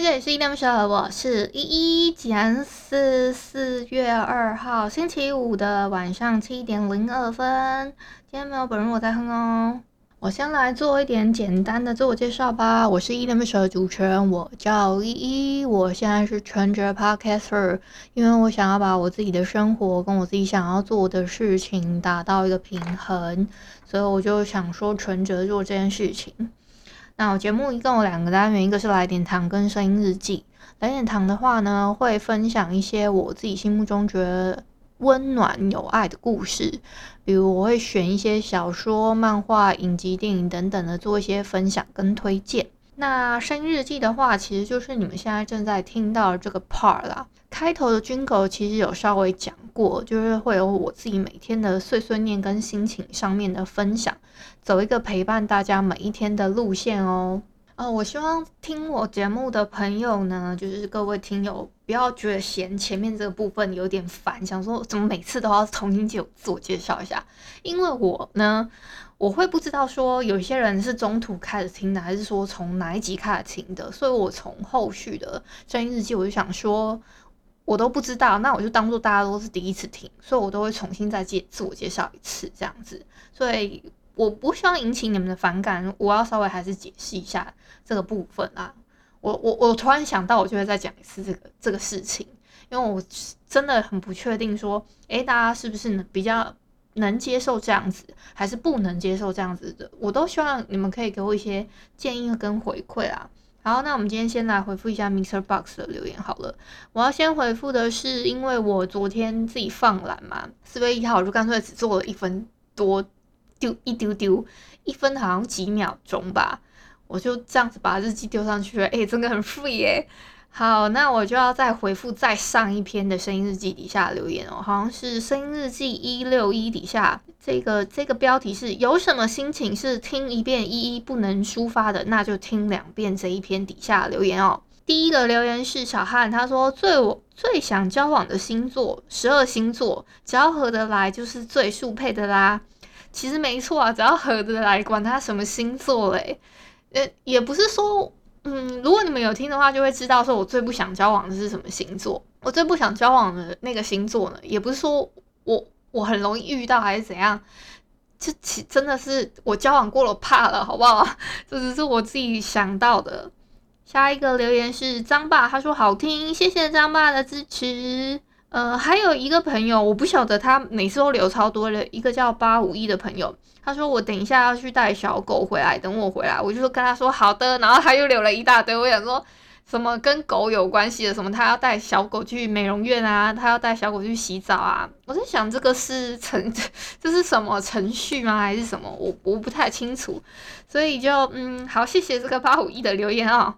这里是依依恋不舍，我是依依。今天是四月二号星期五的晚上七点零二分。今天没有本人我在哼哦。我先来做一点简单的自我介绍吧。我是依依恋不舍的主持人，我叫依依。我现在是全职 podcaster，因为我想要把我自己的生活跟我自己想要做的事情达到一个平衡，所以我就想说全职做这件事情。那我节目一共有两个单元，一个是来点糖跟声音日记。来点糖的话呢，会分享一些我自己心目中觉得温暖有爱的故事，比如我会选一些小说、漫画、影集、电影等等的做一些分享跟推荐。那生日记的话，其实就是你们现在正在听到这个 part 啦。开头的军狗其实有稍微讲过，就是会有我自己每天的碎碎念跟心情上面的分享，走一个陪伴大家每一天的路线哦。哦，我希望听我节目的朋友呢，就是各位听友不要觉得嫌前面这个部分有点烦，想说怎么每次都要重新就自我介绍一下，因为我呢。我会不知道说有些人是中途开始听的，还是说从哪一集开始听的，所以我从后续的声音日记，我就想说，我都不知道，那我就当做大家都是第一次听，所以我都会重新再介自我介绍一次这样子，所以我不希望引起你们的反感，我要稍微还是解释一下这个部分啊，我我我突然想到，我就会再讲一次这个这个事情，因为我真的很不确定说，诶，大家是不是能比较。能接受这样子，还是不能接受这样子的，我都希望你们可以给我一些建议跟回馈啊。好，那我们今天先来回复一下 Mr. Box 的留言好了。我要先回复的是，因为我昨天自己放懒嘛，四月一号我就干脆只做了一分多丢一丢丢，一分好像几秒钟吧，我就这样子把日记丢上去了，哎、真的很 free 耶。好，那我就要再回复再上一篇的声音日记底下留言哦，好像是声音日记一六一底下这个这个标题是有什么心情是听一遍一一不能抒发的，那就听两遍这一篇底下留言哦。第一个留言是小汉，他说最我最想交往的星座十二星座，只要合得来就是最速配的啦。其实没错啊，只要合得来，管他什么星座嘞，呃，也不是说。嗯，如果你们有听的话，就会知道说我最不想交往的是什么星座。我最不想交往的那个星座呢，也不是说我我很容易遇到还是怎样，就其真的是我交往过了怕了，好不好？这只是我自己想到的。下一个留言是张爸，他说好听，谢谢张爸的支持。呃，还有一个朋友，我不晓得他每次都留超多的，一个叫八五一的朋友，他说我等一下要去带小狗回来，等我回来，我就说跟他说好的，然后他又留了一大堆，我想说什么跟狗有关系的，什么他要带小狗去美容院啊，他要带小狗去洗澡啊，我在想这个是程，这是什么程序吗？还是什么？我我不太清楚，所以就嗯，好，谢谢这个八五一的留言、哦。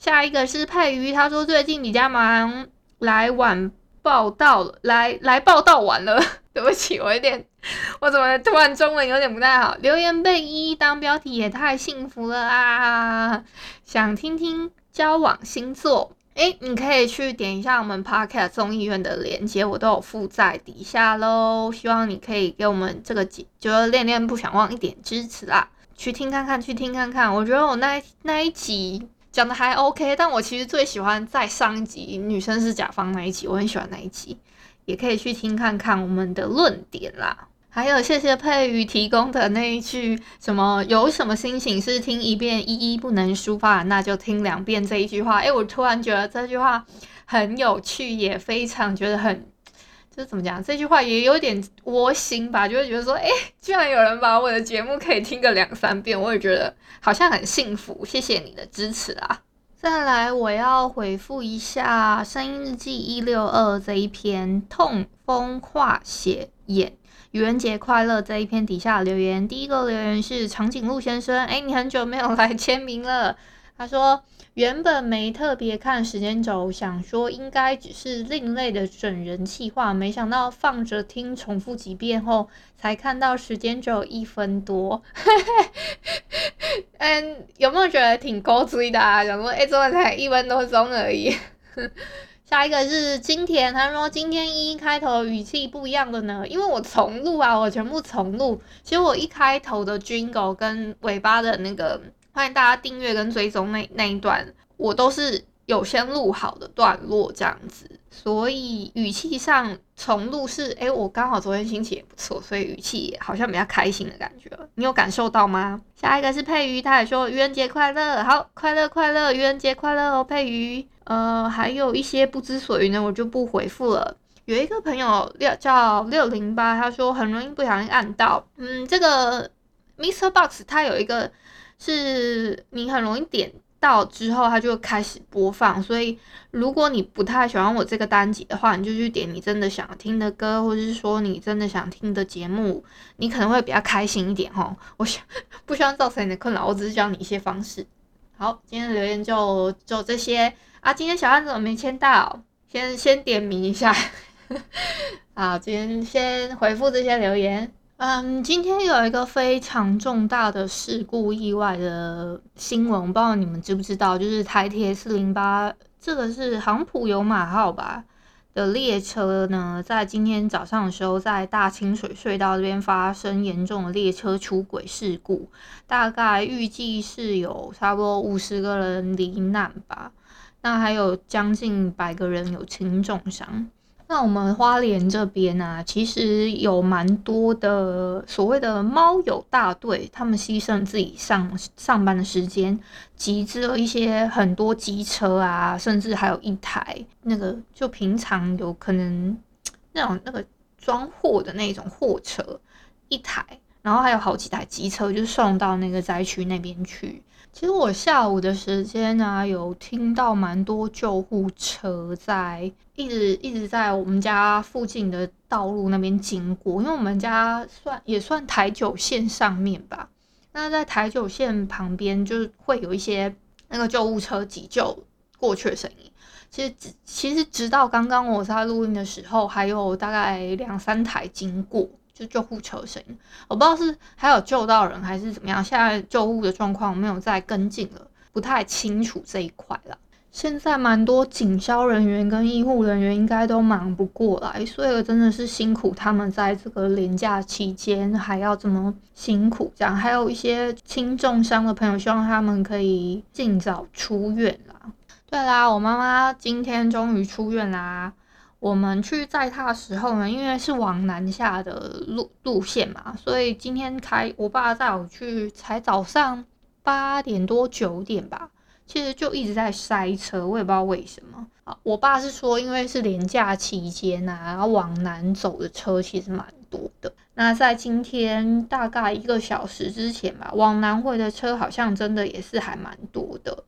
下一个是佩鱼，他说最近比较忙，来晚。报道了，来来报道完了，对不起，我有点，我怎么突然中文有点不太好？留言被依依当标题也太幸福了啊！想听听交往星座，诶，你可以去点一下我们 Podcast 综艺院的链接，我都有附在底下喽。希望你可以给我们这个节，就是恋恋不想忘一点支持啦，去听看看，去听看看。我觉得我那那一集。讲的还 OK，但我其实最喜欢在上一集女生是甲方那一集，我很喜欢那一集，也可以去听看看我们的论点啦。还有谢谢佩瑜提供的那一句什么，有什么心情是听一遍依依不能抒发，那就听两遍这一句话。诶，我突然觉得这句话很有趣，也非常觉得很。这怎么讲？这句话也有点窝心吧，就会觉得说，哎，居然有人把我的节目可以听个两三遍，我也觉得好像很幸福。谢谢你的支持啊！再来，我要回复一下《声音日记一六二》这一篇痛风化血眼，愚人节快乐这一篇底下留言。第一个留言是长颈鹿先生，哎，你很久没有来签名了。他说原本没特别看时间轴，想说应该只是另类的整人气话，没想到放着听重复几遍后，才看到时间只有一分多。嗯，有没有觉得挺高追的啊？想说哎，怎么才一分多钟而已？下一个是今天，他说今天一开头语气不一样的呢，因为我重录啊，我全部重录。其实我一开头的 jingle 跟尾巴的那个欢迎大家订阅跟追踪那那一段，我都是有先录好的段落这样子，所以语气上重录是，哎，我刚好昨天心情也不错，所以语气也好像比较开心的感觉，你有感受到吗？下一个是佩瑜，他也说愚人节快乐，好，快乐快乐，愚人节快乐哦，佩瑜。呃，还有一些不知所云的，我就不回复了。有一个朋友六叫六零八，他说很容易不小心按到，嗯，这个 Mister Box 它有一个是你很容易点到之后，它就开始播放。所以如果你不太喜欢我这个单集的话，你就去点你真的想听的歌，或者是说你真的想听的节目，你可能会比较开心一点哦。我想不希望造成你的困扰，我只是教你一些方式。好，今天的留言就就这些。啊，今天小安怎么没签到？先先点名一下。好，今天先回复这些留言。嗯，今天有一个非常重大的事故意外的新闻，不知道你们知不知道，就是台铁四零八，这个是航普悠玛号吧的列车呢，在今天早上的时候，在大清水隧道这边发生严重的列车出轨事故，大概预计是有差不多五十个人罹难吧。那还有将近百个人有轻重伤。那我们花莲这边、啊，其实有蛮多的所谓的猫友大队，他们牺牲自己上上班的时间，集资了一些很多机车啊，甚至还有一台那个就平常有可能那种那个装货的那种货车一台，然后还有好几台机车，就送到那个灾区那边去。其实我下午的时间呢、有听到蛮多救护车在一直一直在我们家附近的道路那边经过，因为我们家算也算台九线上面吧。那在台九线旁边，就是会有一些那个救护车急救过去的声音。其实其实直到刚刚我在录音的时候，还有大概两三台经过。就救护车声音，我不知道是还有救到人还是怎么样。现在救护的状况没有再跟进了，不太清楚这一块了。现在蛮多警消人员跟医护人员应该都忙不过来，所以真的是辛苦他们在这个连假期间还要这么辛苦。这样还有一些轻重伤的朋友，希望他们可以尽早出院啦。对啦，我妈妈今天终于出院啦。我们去载他的时候呢，因为是往南下的路路线嘛，所以今天开我爸带我去，才早上八点多九点吧，其实就一直在塞车，我也不知道为什么。啊，我爸是说，因为是连假期间啊，然后往南走的车其实蛮多的。那在今天大概一个小时之前吧，往南回的车好像真的也是还蛮多的，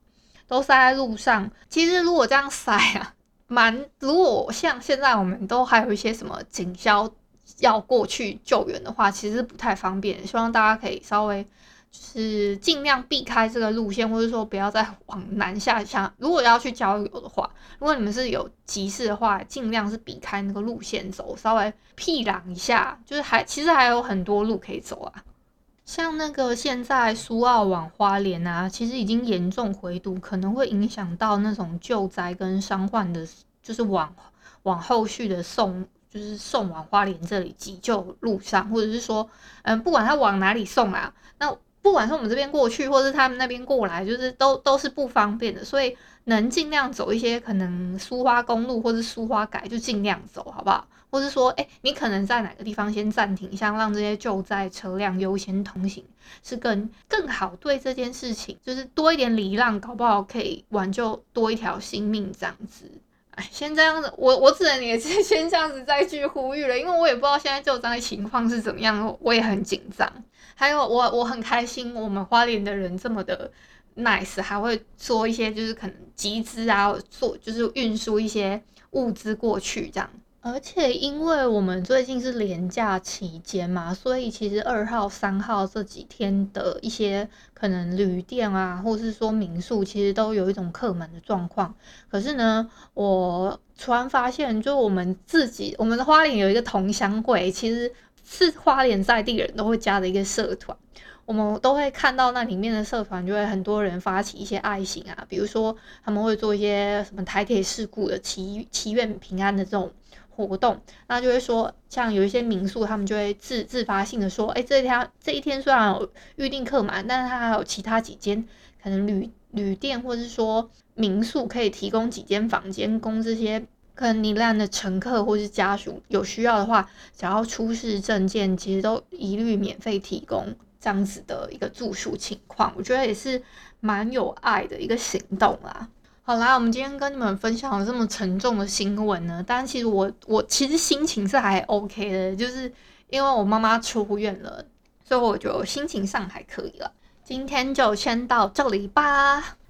都塞在路上。其实如果这样塞啊。蛮，如果像现在我们都还有一些什么警消要过去救援的话，其实不太方便。希望大家可以稍微就是尽量避开这个路线，或者说不要再往南下。想如果要去郊游的话，如果你们是有急事的话，尽量是避开那个路线走，稍微避让一下。就是还其实还有很多路可以走啊。像那个现在苏澳往花莲啊，其实已经严重回堵，可能会影响到那种救灾跟伤患的，就是往往后续的送，就是送往花莲这里急救路上，或者是说，嗯，不管他往哪里送啊，那不管是我们这边过去，或是他们那边过来，就是都都是不方便的，所以能尽量走一些可能苏花公路或是苏花改，就尽量走，好不好？或是说，哎、你可能在哪个地方先暂停一下，让这些救灾车辆优先通行，是更更好。对这件事情，就是多一点礼让，搞不好可以挽救多一条性命这样子。哎，先这样子，我我只能也是 先这样子再去呼吁了，因为我也不知道现在救灾情况是怎么样，我也很紧张。还有，我我很开心，我们花莲的人这么的 nice，还会做一些就是可能集资啊，做就是运输一些物资过去这样。而且因为我们最近是连假期间嘛，所以其实二号、三号这几天的一些可能旅店啊，或是说民宿，其实都有一种客满的状况。可是呢，我突然发现，就我们自己，我们的花莲有一个同乡会，其实是花莲在地人都会加的一个社团。我们都会看到那里面的社团，就会很多人发起一些爱心啊，比如说他们会做一些什么台铁事故的祈祈愿平安的这种。活动，那就会说，像有一些民宿，他们就会自自发性的说，哎、欸，这一天这一天虽然有预定客满，但是他还有其他几间可能旅旅店或者是说民宿可以提供几间房间，供这些可能罹难的乘客或是家属有需要的话，只要出示证件，其实都一律免费提供这样子的一个住宿情况。我觉得也是蛮有爱的一个行动啦。好啦，我们今天跟你们分享了这么沉重的新闻呢，但其实我我其实心情是还 OK 的，就是因为我妈妈出院了，所以我就心情上还可以了。今天就先到这里吧。